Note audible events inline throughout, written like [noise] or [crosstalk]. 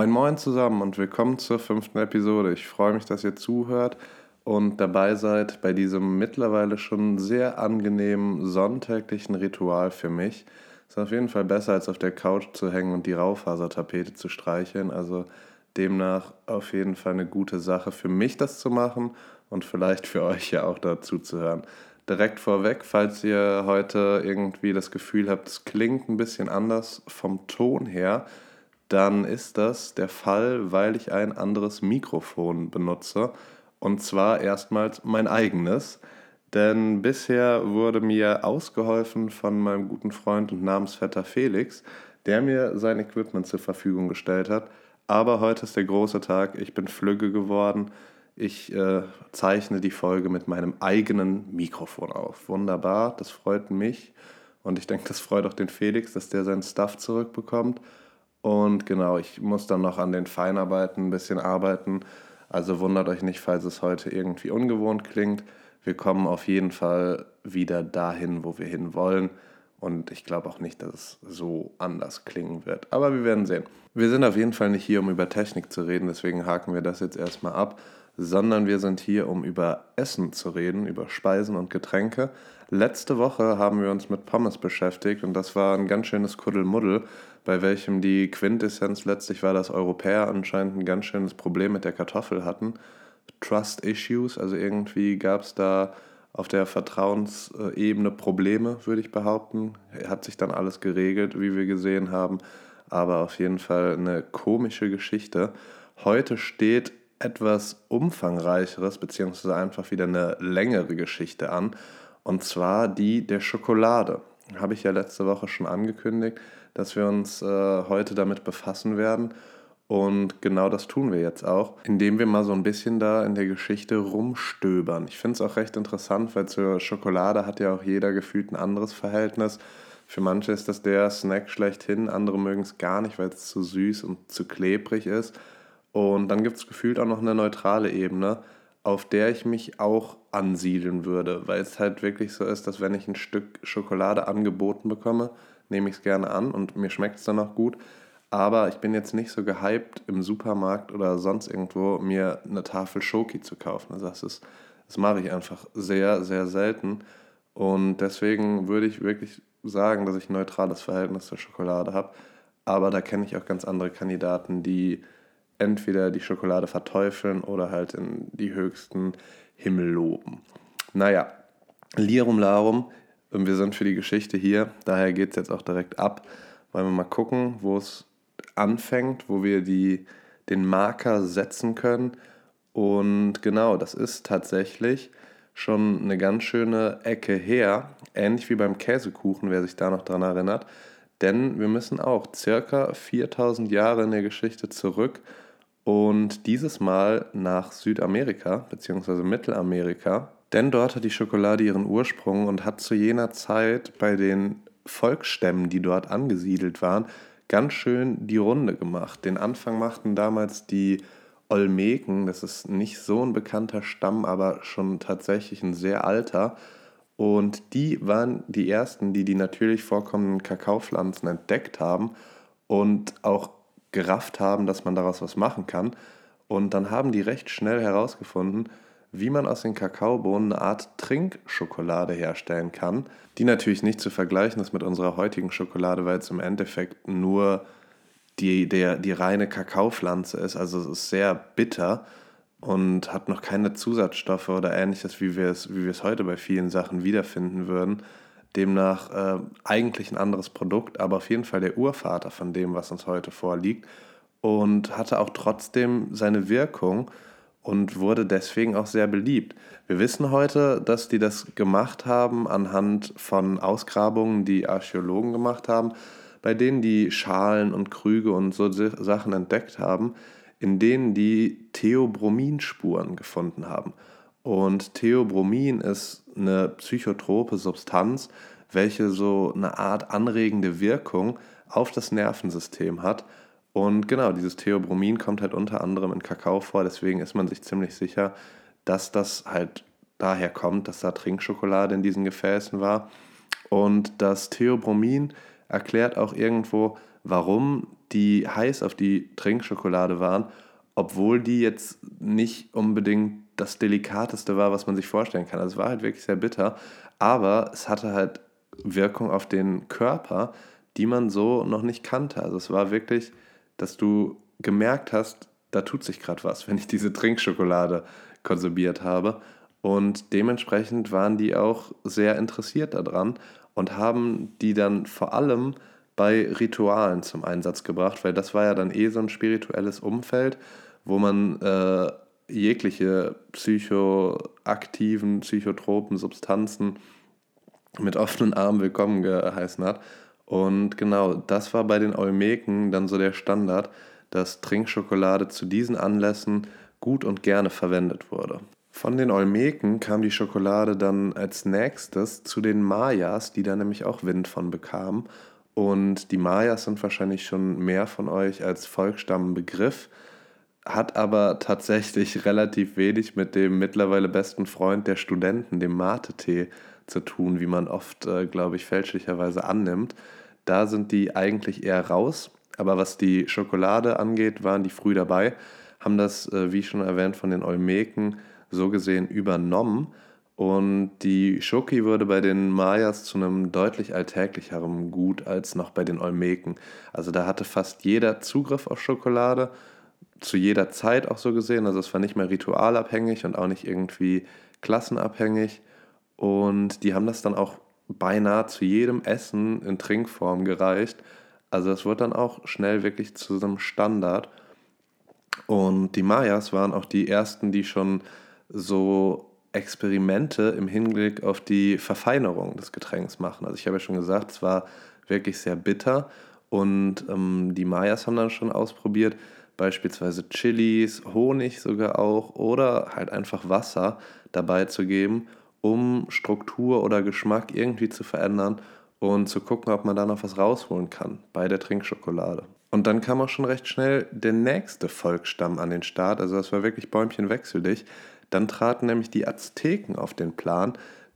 Moin Moin zusammen und willkommen zur fünften Episode. Ich freue mich, dass ihr zuhört und dabei seid bei diesem mittlerweile schon sehr angenehmen sonntäglichen Ritual für mich. Ist auf jeden Fall besser, als auf der Couch zu hängen und die Raufasertapete zu streicheln. Also demnach auf jeden Fall eine gute Sache für mich, das zu machen und vielleicht für euch ja auch dazu zu hören. Direkt vorweg, falls ihr heute irgendwie das Gefühl habt, es klingt ein bisschen anders vom Ton her, dann ist das der Fall, weil ich ein anderes Mikrofon benutze. Und zwar erstmals mein eigenes. Denn bisher wurde mir ausgeholfen von meinem guten Freund und Namensvetter Felix, der mir sein Equipment zur Verfügung gestellt hat. Aber heute ist der große Tag. Ich bin flügge geworden. Ich äh, zeichne die Folge mit meinem eigenen Mikrofon auf. Wunderbar, das freut mich. Und ich denke, das freut auch den Felix, dass der seinen Stuff zurückbekommt. Und genau, ich muss dann noch an den Feinarbeiten ein bisschen arbeiten. Also wundert euch nicht, falls es heute irgendwie ungewohnt klingt. Wir kommen auf jeden Fall wieder dahin, wo wir hin wollen. Und ich glaube auch nicht, dass es so anders klingen wird. Aber wir werden sehen. Wir sind auf jeden Fall nicht hier, um über Technik zu reden, deswegen haken wir das jetzt erstmal ab, sondern wir sind hier, um über Essen zu reden, über Speisen und Getränke. Letzte Woche haben wir uns mit Pommes beschäftigt und das war ein ganz schönes Kuddelmuddel, bei welchem die Quintessenz letztlich war, dass Europäer anscheinend ein ganz schönes Problem mit der Kartoffel hatten. Trust Issues, also irgendwie gab es da auf der Vertrauensebene Probleme, würde ich behaupten. Hat sich dann alles geregelt, wie wir gesehen haben, aber auf jeden Fall eine komische Geschichte. Heute steht etwas umfangreicheres, beziehungsweise einfach wieder eine längere Geschichte an. Und zwar die der Schokolade. Habe ich ja letzte Woche schon angekündigt, dass wir uns äh, heute damit befassen werden. Und genau das tun wir jetzt auch, indem wir mal so ein bisschen da in der Geschichte rumstöbern. Ich finde es auch recht interessant, weil zur Schokolade hat ja auch jeder gefühlt ein anderes Verhältnis. Für manche ist das der Snack schlechthin, andere mögen es gar nicht, weil es zu süß und zu klebrig ist. Und dann gibt es gefühlt auch noch eine neutrale Ebene auf der ich mich auch ansiedeln würde, weil es halt wirklich so ist, dass wenn ich ein Stück Schokolade angeboten bekomme, nehme ich es gerne an und mir schmeckt es dann auch gut. Aber ich bin jetzt nicht so gehypt, im Supermarkt oder sonst irgendwo mir eine Tafel Schoki zu kaufen. Also das, ist, das mache ich einfach sehr, sehr selten. Und deswegen würde ich wirklich sagen, dass ich ein neutrales Verhältnis zur Schokolade habe. Aber da kenne ich auch ganz andere Kandidaten, die entweder die Schokolade verteufeln oder halt in die höchsten Himmel loben. Naja, Lirum Larum, wir sind für die Geschichte hier, daher geht es jetzt auch direkt ab. Wollen wir mal gucken, wo es anfängt, wo wir die, den Marker setzen können. Und genau, das ist tatsächlich schon eine ganz schöne Ecke her, ähnlich wie beim Käsekuchen, wer sich da noch dran erinnert. Denn wir müssen auch circa 4000 Jahre in der Geschichte zurück und dieses Mal nach Südamerika bzw. Mittelamerika, denn dort hat die Schokolade ihren Ursprung und hat zu jener Zeit bei den Volksstämmen, die dort angesiedelt waren, ganz schön die Runde gemacht. Den Anfang machten damals die Olmeken, das ist nicht so ein bekannter Stamm, aber schon tatsächlich ein sehr alter. Und die waren die ersten, die die natürlich vorkommenden Kakaopflanzen entdeckt haben und auch gerafft haben, dass man daraus was machen kann. Und dann haben die recht schnell herausgefunden, wie man aus den Kakaobohnen eine Art Trinkschokolade herstellen kann, die natürlich nicht zu vergleichen ist mit unserer heutigen Schokolade, weil es im Endeffekt nur die, der, die reine Kakaopflanze ist. Also es ist sehr bitter und hat noch keine Zusatzstoffe oder ähnliches, wie wir es, wie wir es heute bei vielen Sachen wiederfinden würden. Demnach äh, eigentlich ein anderes Produkt, aber auf jeden Fall der Urvater von dem, was uns heute vorliegt. Und hatte auch trotzdem seine Wirkung und wurde deswegen auch sehr beliebt. Wir wissen heute, dass die das gemacht haben anhand von Ausgrabungen, die Archäologen gemacht haben, bei denen die Schalen und Krüge und so Sachen entdeckt haben, in denen die Theobrominspuren gefunden haben. Und Theobromin ist eine psychotrope Substanz, welche so eine Art anregende Wirkung auf das Nervensystem hat. Und genau, dieses Theobromin kommt halt unter anderem in Kakao vor, deswegen ist man sich ziemlich sicher, dass das halt daher kommt, dass da Trinkschokolade in diesen Gefäßen war. Und das Theobromin erklärt auch irgendwo, warum die heiß auf die Trinkschokolade waren, obwohl die jetzt nicht unbedingt das Delikateste war, was man sich vorstellen kann. Also es war halt wirklich sehr bitter, aber es hatte halt Wirkung auf den Körper, die man so noch nicht kannte. Also es war wirklich, dass du gemerkt hast, da tut sich gerade was, [laughs] wenn ich diese Trinkschokolade konsumiert habe. Und dementsprechend waren die auch sehr interessiert daran und haben die dann vor allem bei Ritualen zum Einsatz gebracht, weil das war ja dann eh so ein spirituelles Umfeld, wo man äh, jegliche psychoaktiven, psychotropen Substanzen mit offenen Armen willkommen geheißen hat. Und genau, das war bei den Olmeken dann so der Standard, dass Trinkschokolade zu diesen Anlässen gut und gerne verwendet wurde. Von den Olmeken kam die Schokolade dann als nächstes zu den Mayas, die da nämlich auch Wind von bekamen. Und die Mayas sind wahrscheinlich schon mehr von euch als Volksstamm Begriff, hat aber tatsächlich [laughs] relativ wenig mit dem mittlerweile besten Freund der Studenten, dem Mate-Tee, zu tun, wie man oft, äh, glaube ich, fälschlicherweise annimmt. Da sind die eigentlich eher raus. Aber was die Schokolade angeht, waren die früh dabei, haben das, äh, wie schon erwähnt, von den Olmeken so gesehen übernommen. Und die Schoki wurde bei den Mayas zu einem deutlich alltäglicheren Gut als noch bei den Olmeken. Also da hatte fast jeder Zugriff auf Schokolade, zu jeder Zeit auch so gesehen. Also es war nicht mehr ritualabhängig und auch nicht irgendwie klassenabhängig. Und die haben das dann auch beinahe zu jedem Essen in Trinkform gereicht. Also es wurde dann auch schnell wirklich zu einem Standard. Und die Mayas waren auch die ersten, die schon so Experimente im Hinblick auf die Verfeinerung des Getränks machen. Also ich habe ja schon gesagt, es war wirklich sehr bitter und ähm, die Mayas haben dann schon ausprobiert, beispielsweise Chilis, Honig sogar auch oder halt einfach Wasser dabei zu geben, um Struktur oder Geschmack irgendwie zu verändern und zu gucken, ob man da noch was rausholen kann bei der Trinkschokolade. Und dann kam auch schon recht schnell der nächste Volksstamm an den Start. Also das war wirklich Bäumchen wechselig. Dann traten nämlich die Azteken auf den Plan,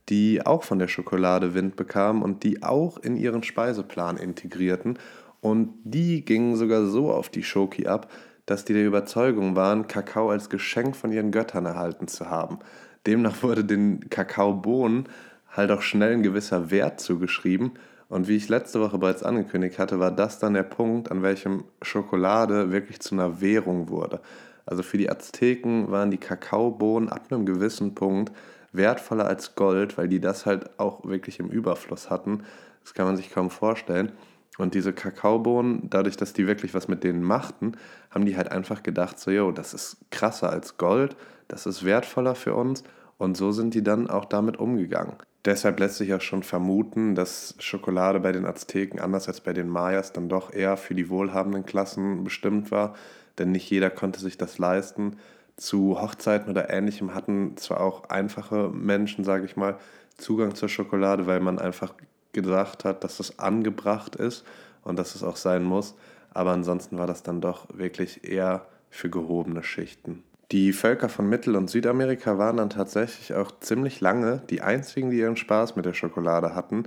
die auch von der Schokolade Wind bekamen und die auch in ihren Speiseplan integrierten. Und die gingen sogar so auf die Schoki ab, dass die der Überzeugung waren, Kakao als Geschenk von ihren Göttern erhalten zu haben. Demnach wurde den Kakaobohnen halt auch schnell ein gewisser Wert zugeschrieben. Und wie ich letzte Woche bereits angekündigt hatte, war das dann der Punkt, an welchem Schokolade wirklich zu einer Währung wurde. Also für die Azteken waren die Kakaobohnen ab einem gewissen Punkt wertvoller als Gold, weil die das halt auch wirklich im Überfluss hatten. Das kann man sich kaum vorstellen. Und diese Kakaobohnen, dadurch, dass die wirklich was mit denen machten, haben die halt einfach gedacht, so, yo, das ist krasser als Gold, das ist wertvoller für uns. Und so sind die dann auch damit umgegangen. Deshalb lässt sich auch schon vermuten, dass Schokolade bei den Azteken anders als bei den Mayas dann doch eher für die wohlhabenden Klassen bestimmt war, denn nicht jeder konnte sich das leisten. Zu Hochzeiten oder ähnlichem hatten zwar auch einfache Menschen, sage ich mal, Zugang zur Schokolade, weil man einfach gedacht hat, dass es angebracht ist und dass es auch sein muss, aber ansonsten war das dann doch wirklich eher für gehobene Schichten. Die Völker von Mittel- und Südamerika waren dann tatsächlich auch ziemlich lange die einzigen, die ihren Spaß mit der Schokolade hatten,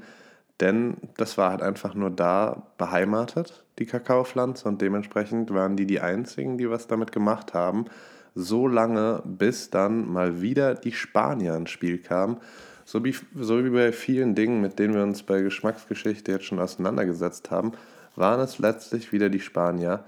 denn das war halt einfach nur da beheimatet, die Kakaopflanze, und dementsprechend waren die die einzigen, die was damit gemacht haben, so lange, bis dann mal wieder die Spanier ins Spiel kamen. So wie, so wie bei vielen Dingen, mit denen wir uns bei Geschmacksgeschichte jetzt schon auseinandergesetzt haben, waren es letztlich wieder die Spanier,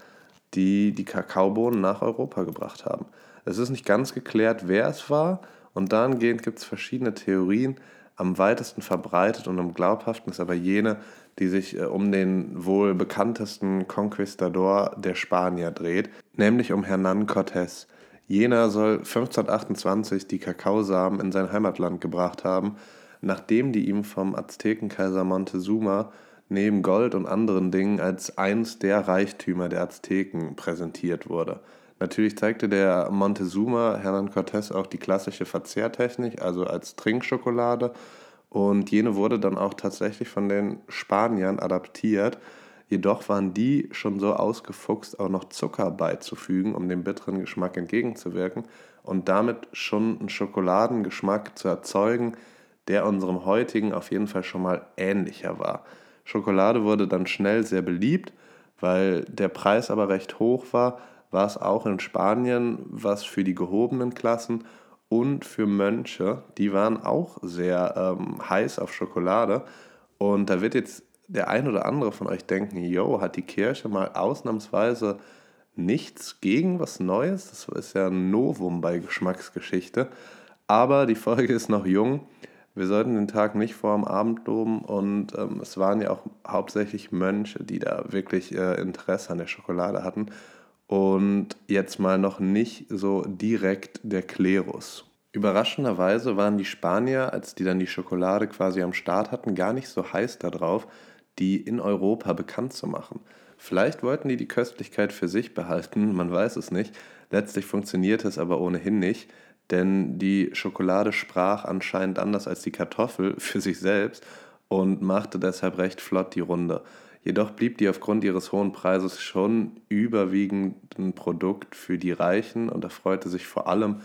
die die Kakaobohnen nach Europa gebracht haben. Es ist nicht ganz geklärt, wer es war, und dahingehend gibt es verschiedene Theorien, am weitesten verbreitet und am glaubhaften ist aber jene, die sich äh, um den wohl bekanntesten Conquistador der Spanier dreht, nämlich um Hernán Cortés. Jener soll 1528 die Kakaosamen in sein Heimatland gebracht haben, nachdem die ihm vom Aztekenkaiser Montezuma neben Gold und anderen Dingen als eins der Reichtümer der Azteken präsentiert wurde. Natürlich zeigte der Montezuma Hernan Cortés auch die klassische Verzehrtechnik, also als Trinkschokolade. Und jene wurde dann auch tatsächlich von den Spaniern adaptiert. Jedoch waren die schon so ausgefuchst, auch noch Zucker beizufügen, um dem bitteren Geschmack entgegenzuwirken und damit schon einen Schokoladengeschmack zu erzeugen, der unserem heutigen auf jeden Fall schon mal ähnlicher war. Schokolade wurde dann schnell sehr beliebt, weil der Preis aber recht hoch war, war es auch in Spanien was für die gehobenen Klassen und für Mönche. Die waren auch sehr ähm, heiß auf Schokolade. Und da wird jetzt der ein oder andere von euch denken, yo, hat die Kirche mal ausnahmsweise nichts gegen was Neues? Das ist ja ein Novum bei Geschmacksgeschichte. Aber die Folge ist noch jung. Wir sollten den Tag nicht vor dem Abend loben und ähm, es waren ja auch hauptsächlich Mönche, die da wirklich äh, Interesse an der Schokolade hatten und jetzt mal noch nicht so direkt der Klerus. Überraschenderweise waren die Spanier, als die dann die Schokolade quasi am Start hatten, gar nicht so heiß darauf, die in Europa bekannt zu machen. Vielleicht wollten die die Köstlichkeit für sich behalten, man weiß es nicht. Letztlich funktionierte es aber ohnehin nicht, denn die Schokolade sprach anscheinend anders als die Kartoffel für sich selbst und machte deshalb recht flott die Runde. Jedoch blieb die aufgrund ihres hohen Preises schon überwiegend ein Produkt für die Reichen und erfreute sich vor allem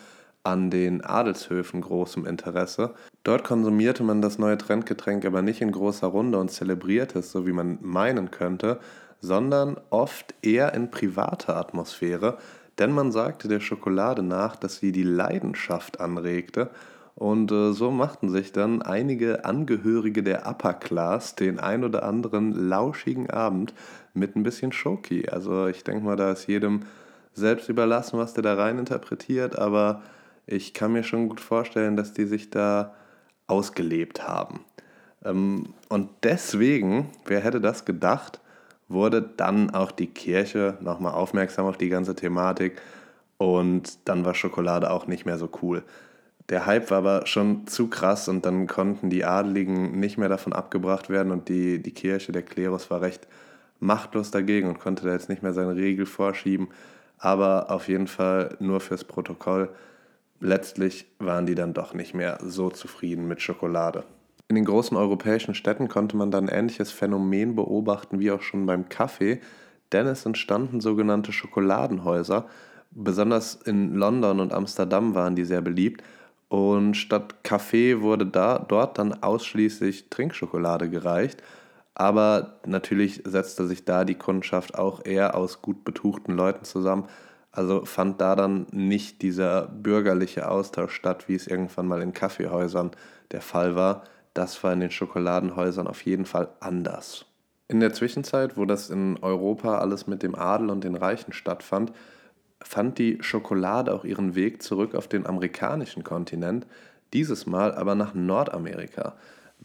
an den Adelshöfen großem Interesse. Dort konsumierte man das neue Trendgetränk aber nicht in großer Runde und zelebrierte es, so wie man meinen könnte, sondern oft eher in privater Atmosphäre, denn man sagte der Schokolade nach, dass sie die Leidenschaft anregte und äh, so machten sich dann einige Angehörige der Upper Class den ein oder anderen lauschigen Abend mit ein bisschen Schoki. Also ich denke mal, da ist jedem selbst überlassen, was der da rein interpretiert, aber ich kann mir schon gut vorstellen, dass die sich da ausgelebt haben. Ähm, und deswegen, wer hätte das gedacht, wurde dann auch die Kirche nochmal aufmerksam auf die ganze Thematik und dann war Schokolade auch nicht mehr so cool. Der Hype war aber schon zu krass und dann konnten die Adeligen nicht mehr davon abgebracht werden und die, die Kirche, der Klerus war recht machtlos dagegen und konnte da jetzt nicht mehr seine Regel vorschieben. Aber auf jeden Fall nur fürs Protokoll letztlich waren die dann doch nicht mehr so zufrieden mit Schokolade. In den großen europäischen Städten konnte man dann ein ähnliches Phänomen beobachten wie auch schon beim Kaffee, denn es entstanden sogenannte Schokoladenhäuser. Besonders in London und Amsterdam waren die sehr beliebt. Und statt Kaffee wurde da, dort dann ausschließlich Trinkschokolade gereicht. Aber natürlich setzte sich da die Kundschaft auch eher aus gut betuchten Leuten zusammen, also fand da dann nicht dieser bürgerliche Austausch statt, wie es irgendwann mal in Kaffeehäusern der Fall war. Das war in den Schokoladenhäusern auf jeden Fall anders. In der Zwischenzeit, wo das in Europa alles mit dem Adel und den Reichen stattfand, fand die Schokolade auch ihren Weg zurück auf den amerikanischen Kontinent, dieses Mal aber nach Nordamerika.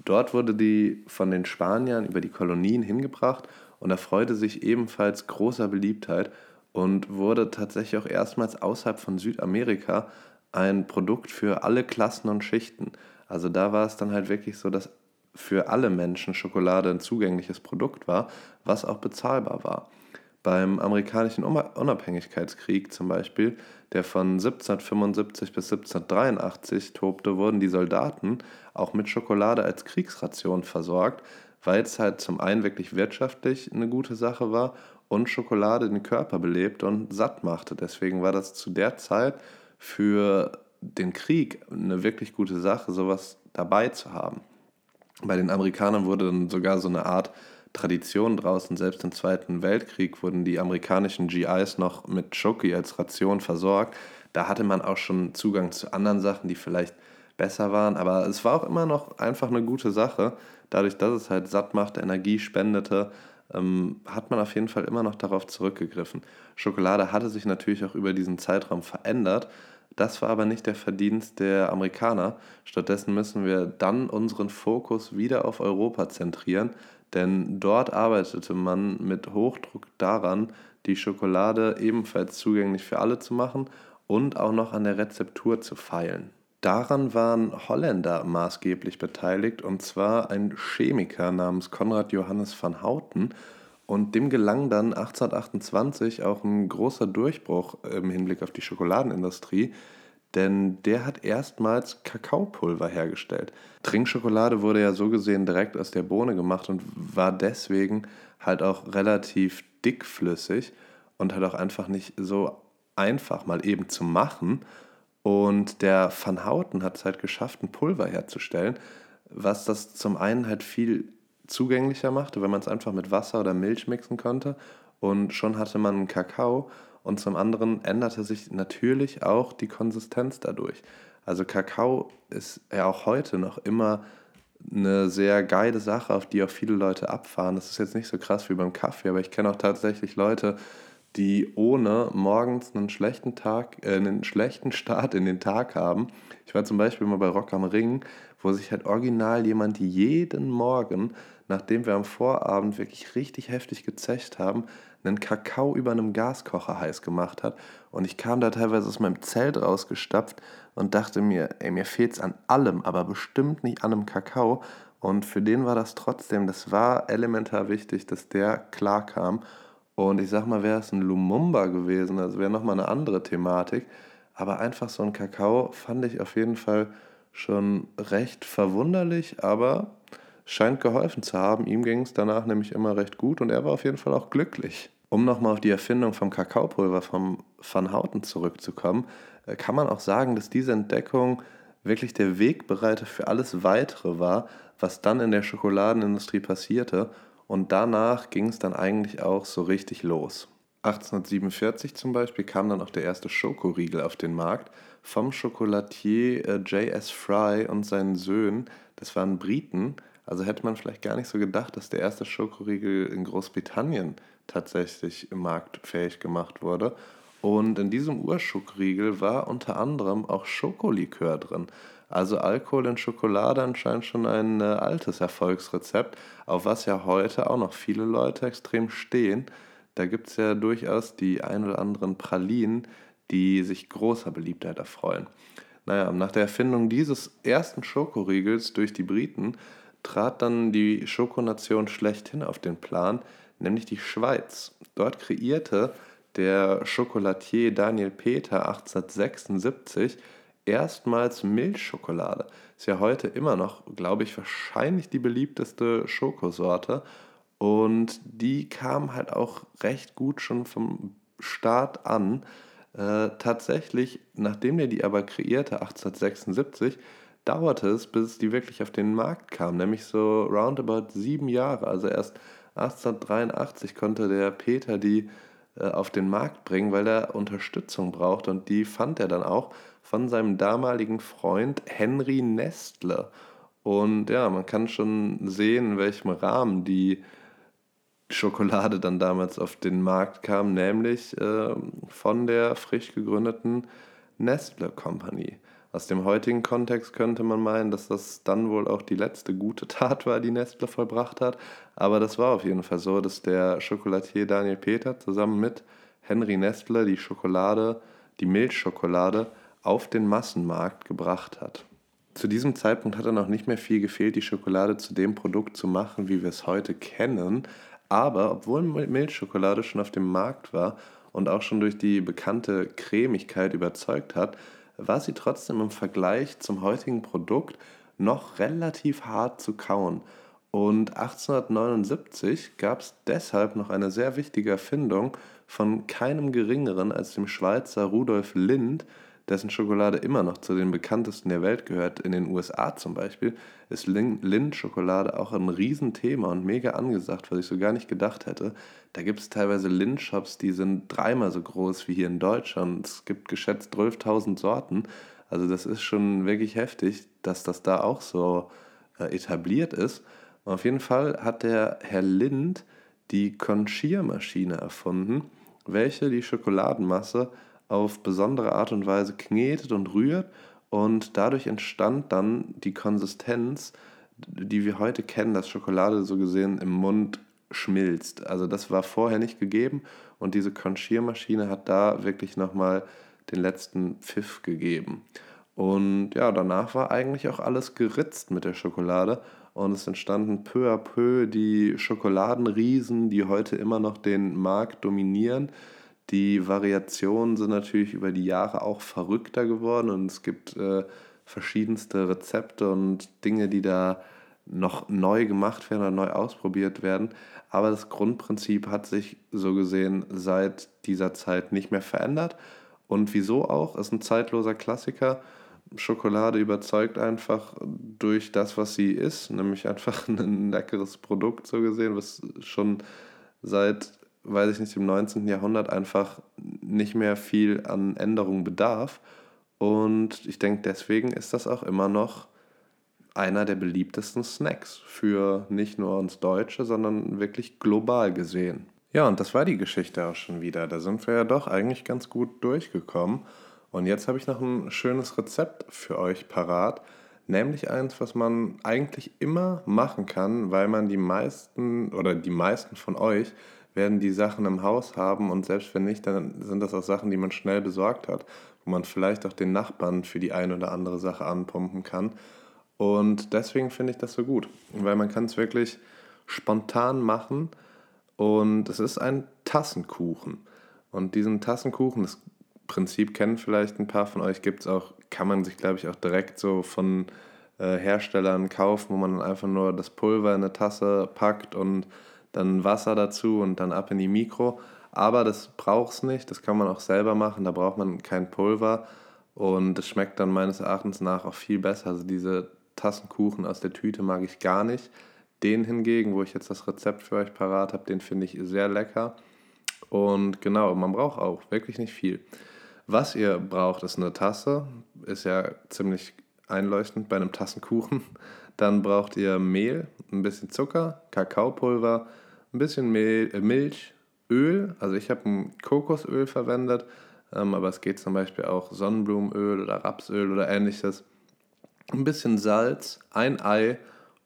Dort wurde die von den Spaniern über die Kolonien hingebracht und erfreute sich ebenfalls großer Beliebtheit und wurde tatsächlich auch erstmals außerhalb von Südamerika ein Produkt für alle Klassen und Schichten. Also da war es dann halt wirklich so, dass für alle Menschen Schokolade ein zugängliches Produkt war, was auch bezahlbar war. Beim amerikanischen Unabhängigkeitskrieg zum Beispiel, der von 1775 bis 1783 tobte, wurden die Soldaten auch mit Schokolade als Kriegsration versorgt, weil es halt zum einen wirklich wirtschaftlich eine gute Sache war und Schokolade den Körper belebt und satt machte. Deswegen war das zu der Zeit für den Krieg eine wirklich gute Sache, sowas dabei zu haben. Bei den Amerikanern wurde dann sogar so eine Art Tradition draußen. Selbst im Zweiten Weltkrieg wurden die amerikanischen GIs noch mit Schoki als Ration versorgt. Da hatte man auch schon Zugang zu anderen Sachen, die vielleicht besser waren. Aber es war auch immer noch einfach eine gute Sache. Dadurch, dass es halt satt machte, Energie spendete ähm, hat man auf jeden Fall immer noch darauf zurückgegriffen. Schokolade hatte sich natürlich auch über diesen Zeitraum verändert. Das war aber nicht der Verdienst der Amerikaner. Stattdessen müssen wir dann unseren Fokus wieder auf Europa zentrieren, denn dort arbeitete man mit Hochdruck daran, die Schokolade ebenfalls zugänglich für alle zu machen und auch noch an der Rezeptur zu feilen. Daran waren Holländer maßgeblich beteiligt, und zwar ein Chemiker namens Konrad Johannes van Houten. Und dem gelang dann 1828 auch ein großer Durchbruch im Hinblick auf die Schokoladenindustrie, denn der hat erstmals Kakaopulver hergestellt. Trinkschokolade wurde ja so gesehen direkt aus der Bohne gemacht und war deswegen halt auch relativ dickflüssig und halt auch einfach nicht so einfach mal eben zu machen. Und der Van Houten hat es halt geschafft, ein Pulver herzustellen, was das zum einen halt viel zugänglicher machte, wenn man es einfach mit Wasser oder Milch mixen konnte. Und schon hatte man einen Kakao. Und zum anderen änderte sich natürlich auch die Konsistenz dadurch. Also Kakao ist ja auch heute noch immer eine sehr geile Sache, auf die auch viele Leute abfahren. Das ist jetzt nicht so krass wie beim Kaffee, aber ich kenne auch tatsächlich Leute, die ohne morgens einen schlechten Tag, äh, einen schlechten Start in den Tag haben. Ich war zum Beispiel mal bei Rock am Ring, wo sich halt original jemand jeden Morgen, nachdem wir am Vorabend wirklich richtig heftig gezecht haben, einen Kakao über einem Gaskocher heiß gemacht hat. Und ich kam da teilweise aus meinem Zelt rausgestapft und dachte mir, ey, mir fehlt es an allem, aber bestimmt nicht an einem Kakao. Und für den war das trotzdem, das war elementar wichtig, dass der klar kam. Und ich sag mal, wäre es ein Lumumba gewesen, also wäre nochmal eine andere Thematik. Aber einfach so ein Kakao fand ich auf jeden Fall schon recht verwunderlich, aber scheint geholfen zu haben. Ihm ging es danach nämlich immer recht gut und er war auf jeden Fall auch glücklich. Um nochmal auf die Erfindung vom Kakaopulver vom Van Houten zurückzukommen, äh, kann man auch sagen, dass diese Entdeckung wirklich der Wegbereiter für alles Weitere war, was dann in der Schokoladenindustrie passierte. Und danach ging es dann eigentlich auch so richtig los. 1847 zum Beispiel kam dann auch der erste Schokoriegel auf den Markt vom Schokolatier äh, J.S. Fry und seinen Söhnen. Das waren Briten. Also hätte man vielleicht gar nicht so gedacht, dass der erste Schokoriegel in Großbritannien tatsächlich marktfähig gemacht wurde. Und in diesem Urschokoriegel war unter anderem auch Schokolikör drin. Also Alkohol in Schokolade anscheinend schon ein äh, altes Erfolgsrezept, auf was ja heute auch noch viele Leute extrem stehen. Da gibt es ja durchaus die ein oder anderen Pralinen, die sich großer Beliebtheit erfreuen. Naja, nach der Erfindung dieses ersten Schokoriegels durch die Briten trat dann die Schokonation schlechthin auf den Plan, nämlich die Schweiz. Dort kreierte der Chocolatier Daniel Peter 1876 erstmals Milchschokolade. Ist ja heute immer noch, glaube ich, wahrscheinlich die beliebteste Schokosorte. Und die kam halt auch recht gut schon vom Start an. Äh, tatsächlich, nachdem er die aber kreierte, 1876, dauerte es, bis die wirklich auf den Markt kam, nämlich so roundabout sieben Jahre. Also erst 1883 konnte der Peter die äh, auf den Markt bringen, weil er Unterstützung braucht und die fand er dann auch von seinem damaligen Freund Henry Nestle. Und ja, man kann schon sehen, in welchem Rahmen die Schokolade dann damals auf den Markt kam, nämlich äh, von der frisch gegründeten Nestle Company. Aus dem heutigen Kontext könnte man meinen, dass das dann wohl auch die letzte gute Tat war, die Nestle vollbracht hat. Aber das war auf jeden Fall so, dass der Schokolatier Daniel Peter zusammen mit Henry Nestle die Schokolade, die Milchschokolade auf den Massenmarkt gebracht hat. Zu diesem Zeitpunkt hat dann noch nicht mehr viel gefehlt, die Schokolade zu dem Produkt zu machen, wie wir es heute kennen. Aber obwohl Milchschokolade schon auf dem Markt war und auch schon durch die bekannte Cremigkeit überzeugt hat, war sie trotzdem im Vergleich zum heutigen Produkt noch relativ hart zu kauen. Und 1879 gab es deshalb noch eine sehr wichtige Erfindung von keinem geringeren als dem Schweizer Rudolf Lind, dessen Schokolade immer noch zu den bekanntesten der Welt gehört. In den USA zum Beispiel ist Lind-Schokolade auch ein Riesenthema und mega angesagt, was ich so gar nicht gedacht hätte. Da gibt es teilweise Lind-Shops, die sind dreimal so groß wie hier in Deutschland. Es gibt geschätzt 12.000 Sorten. Also das ist schon wirklich heftig, dass das da auch so äh, etabliert ist. Und auf jeden Fall hat der Herr Lind die Conchir-Maschine erfunden, welche die Schokoladenmasse auf besondere Art und Weise knetet und rührt und dadurch entstand dann die Konsistenz, die wir heute kennen, dass Schokolade so gesehen im Mund schmilzt. Also das war vorher nicht gegeben und diese Conchir-Maschine hat da wirklich nochmal den letzten Pfiff gegeben. Und ja, danach war eigentlich auch alles geritzt mit der Schokolade und es entstanden peu à peu die Schokoladenriesen, die heute immer noch den Markt dominieren. Die Variationen sind natürlich über die Jahre auch verrückter geworden und es gibt äh, verschiedenste Rezepte und Dinge, die da noch neu gemacht werden oder neu ausprobiert werden. Aber das Grundprinzip hat sich so gesehen seit dieser Zeit nicht mehr verändert. Und wieso auch? Ist ein zeitloser Klassiker. Schokolade überzeugt einfach durch das, was sie ist, nämlich einfach [laughs] ein leckeres Produkt so gesehen, was schon seit, weiß ich nicht, im 19. Jahrhundert einfach nicht mehr viel an Änderungen bedarf. Und ich denke, deswegen ist das auch immer noch einer der beliebtesten Snacks für nicht nur uns Deutsche, sondern wirklich global gesehen. Ja, und das war die Geschichte auch schon wieder. Da sind wir ja doch eigentlich ganz gut durchgekommen. Und jetzt habe ich noch ein schönes Rezept für euch parat, nämlich eins, was man eigentlich immer machen kann, weil man die meisten oder die meisten von euch werden die Sachen im Haus haben und selbst wenn nicht, dann sind das auch Sachen, die man schnell besorgt hat, wo man vielleicht auch den Nachbarn für die eine oder andere Sache anpumpen kann. Und deswegen finde ich das so gut, weil man kann es wirklich spontan machen und es ist ein Tassenkuchen. Und diesen Tassenkuchen, das Prinzip kennen vielleicht ein paar von euch, gibt es auch, kann man sich glaube ich auch direkt so von äh, Herstellern kaufen, wo man einfach nur das Pulver in eine Tasse packt und dann Wasser dazu und dann ab in die Mikro. Aber das braucht es nicht, das kann man auch selber machen, da braucht man kein Pulver und es schmeckt dann meines Erachtens nach auch viel besser. Also diese Tassenkuchen aus der Tüte mag ich gar nicht. Den hingegen, wo ich jetzt das Rezept für euch parat habe, den finde ich sehr lecker. Und genau, man braucht auch wirklich nicht viel. Was ihr braucht, ist eine Tasse. Ist ja ziemlich einleuchtend bei einem Tassenkuchen. [laughs] Dann braucht ihr Mehl, ein bisschen Zucker, Kakaopulver, ein bisschen Mehl, äh, Milch, Öl. Also ich habe ein Kokosöl verwendet, ähm, aber es geht zum Beispiel auch Sonnenblumenöl oder Rapsöl oder ähnliches. Ein bisschen Salz, ein Ei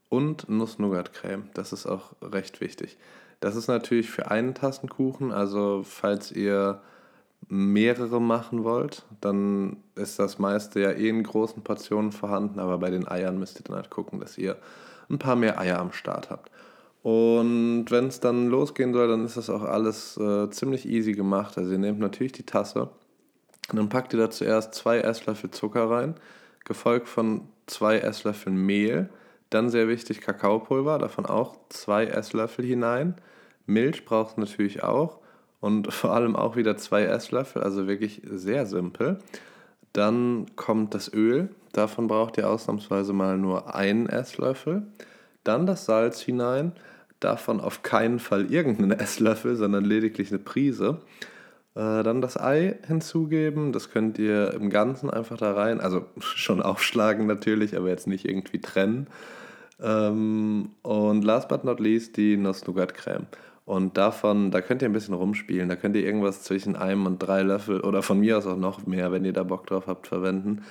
und Nuss-Nougat-Creme. Das ist auch recht wichtig. Das ist natürlich für einen Tassenkuchen, also falls ihr mehrere machen wollt, dann ist das meiste ja eh in großen Portionen vorhanden, aber bei den Eiern müsst ihr dann halt gucken, dass ihr ein paar mehr Eier am Start habt. Und wenn es dann losgehen soll, dann ist das auch alles äh, ziemlich easy gemacht. Also ihr nehmt natürlich die Tasse und dann packt ihr da zuerst zwei Esslöffel Zucker rein, gefolgt von zwei Esslöffeln Mehl, dann sehr wichtig Kakaopulver, davon auch zwei Esslöffel hinein. Milch braucht es natürlich auch und [laughs] vor allem auch wieder zwei Esslöffel, also wirklich sehr simpel. Dann kommt das Öl, davon braucht ihr ausnahmsweise mal nur einen Esslöffel. Dann das Salz hinein, davon auf keinen Fall irgendeinen [laughs] Esslöffel, sondern lediglich eine Prise. Äh, dann das Ei hinzugeben, das könnt ihr im Ganzen einfach da rein, also [laughs] schon aufschlagen natürlich, aber jetzt nicht irgendwie trennen. Ähm, und last but not least die Nuss-Nougat-Creme. Und davon, da könnt ihr ein bisschen rumspielen. Da könnt ihr irgendwas zwischen einem und drei Löffel oder von mir aus auch noch mehr, wenn ihr da Bock drauf habt, verwenden.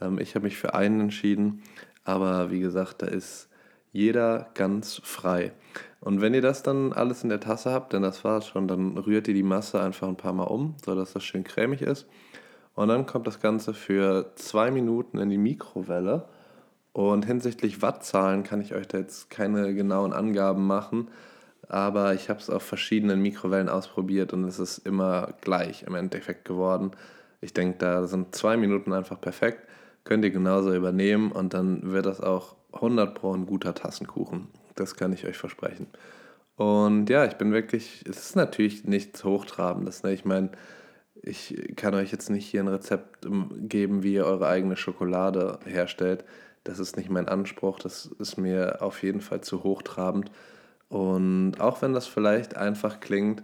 Ähm, ich habe mich für einen entschieden, aber wie gesagt, da ist jeder ganz frei. Und wenn ihr das dann alles in der Tasse habt, denn das war es schon, dann rührt ihr die Masse einfach ein paar Mal um, sodass das schön cremig ist. Und dann kommt das Ganze für zwei Minuten in die Mikrowelle. Und hinsichtlich Wattzahlen kann ich euch da jetzt keine genauen Angaben machen aber ich habe es auf verschiedenen Mikrowellen ausprobiert und es ist immer gleich im Endeffekt geworden. Ich denke, da sind zwei Minuten einfach perfekt. Könnt ihr genauso übernehmen und dann wird das auch 100 Pro ein guter Tassenkuchen. Das kann ich euch versprechen. Und ja, ich bin wirklich, es ist natürlich nichts Hochtrabendes. Ne? Ich meine, ich kann euch jetzt nicht hier ein Rezept geben, wie ihr eure eigene Schokolade herstellt. Das ist nicht mein Anspruch. Das ist mir auf jeden Fall zu hochtrabend. Und auch wenn das vielleicht einfach klingt,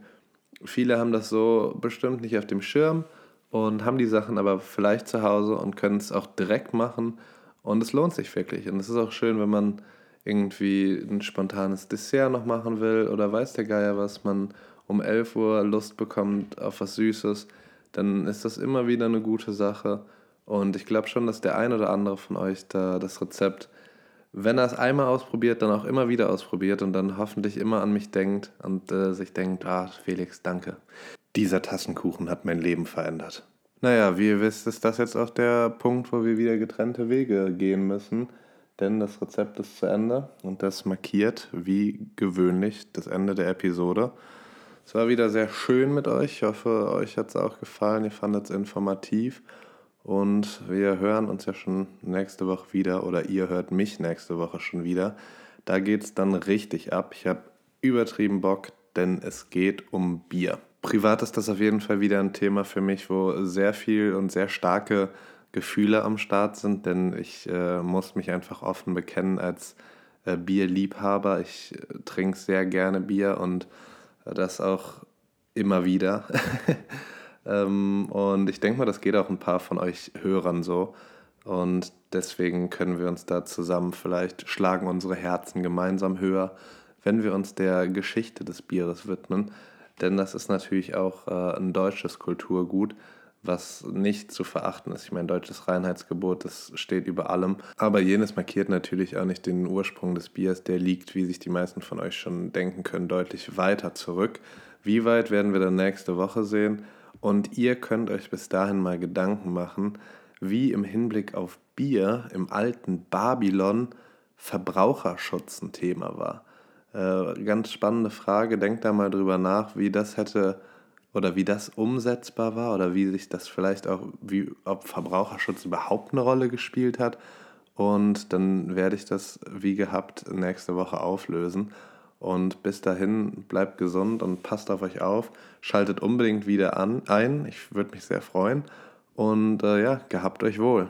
viele haben das so bestimmt nicht auf dem Schirm und haben die Sachen aber vielleicht zu Hause und können es auch direkt machen. Und es lohnt sich wirklich. Und es ist auch schön, wenn man irgendwie ein spontanes Dessert noch machen will oder weiß der Geier was, man um 11 Uhr Lust bekommt auf was Süßes, dann ist das immer wieder eine gute Sache. Und ich glaube schon, dass der ein oder andere von euch da das Rezept wenn er es einmal ausprobiert, dann auch immer wieder ausprobiert und dann hoffentlich immer an mich denkt und äh, sich denkt, ah, Felix, danke. Dieser Tassenkuchen hat mein Leben verändert. Naja, wie ihr wisst, ist das jetzt auch der Punkt, wo wir wieder getrennte Wege gehen müssen, denn das Rezept ist zu Ende und das markiert, wie gewöhnlich, das Ende der Episode. Es war wieder sehr schön mit euch. Ich hoffe, euch hat es auch gefallen. Ihr fandet es informativ. Und wir hören uns ja schon nächste Woche wieder oder ihr hört mich nächste Woche schon wieder. Da geht es dann richtig ab. Ich habe übertrieben Bock, denn es geht um Bier. Privat ist das auf jeden Fall wieder ein Thema für mich, wo sehr viel und sehr starke Gefühle am Start sind, denn ich äh, muss mich einfach offen bekennen als äh, Bierliebhaber. Ich äh, trinke sehr gerne Bier und äh, das auch immer wieder. [laughs] ähm, und ich denke mal, das geht auch ein paar von euch Hörern so. Und deswegen können wir uns da zusammen vielleicht schlagen unsere Herzen gemeinsam höher, wenn wir uns der Geschichte des Bieres widmen. Denn das ist natürlich auch äh, ein deutsches Kulturgut was nicht zu verachten ist. Ich meine, deutsches Reinheitsgebot, das steht über allem. Aber jenes markiert natürlich auch nicht den Ursprung des Biers. Der liegt, wie sich die meisten von euch schon denken können, deutlich weiter zurück. Wie weit werden wir dann nächste Woche sehen? Und ihr könnt euch bis dahin mal Gedanken machen, wie im Hinblick auf Bier im alten Babylon Verbraucherschutz ein Thema war. Äh, ganz spannende Frage. Denkt da mal drüber nach, wie das hätte oder wie das umsetzbar war oder wie sich das vielleicht auch, wie, ob Verbraucherschutz überhaupt eine Rolle gespielt hat. Und dann werde ich das wie gehabt nächste Woche auflösen. Und bis dahin bleibt gesund und passt auf euch auf. Schaltet unbedingt wieder an, ein. Ich würde mich sehr freuen. Und äh, ja, gehabt euch wohl.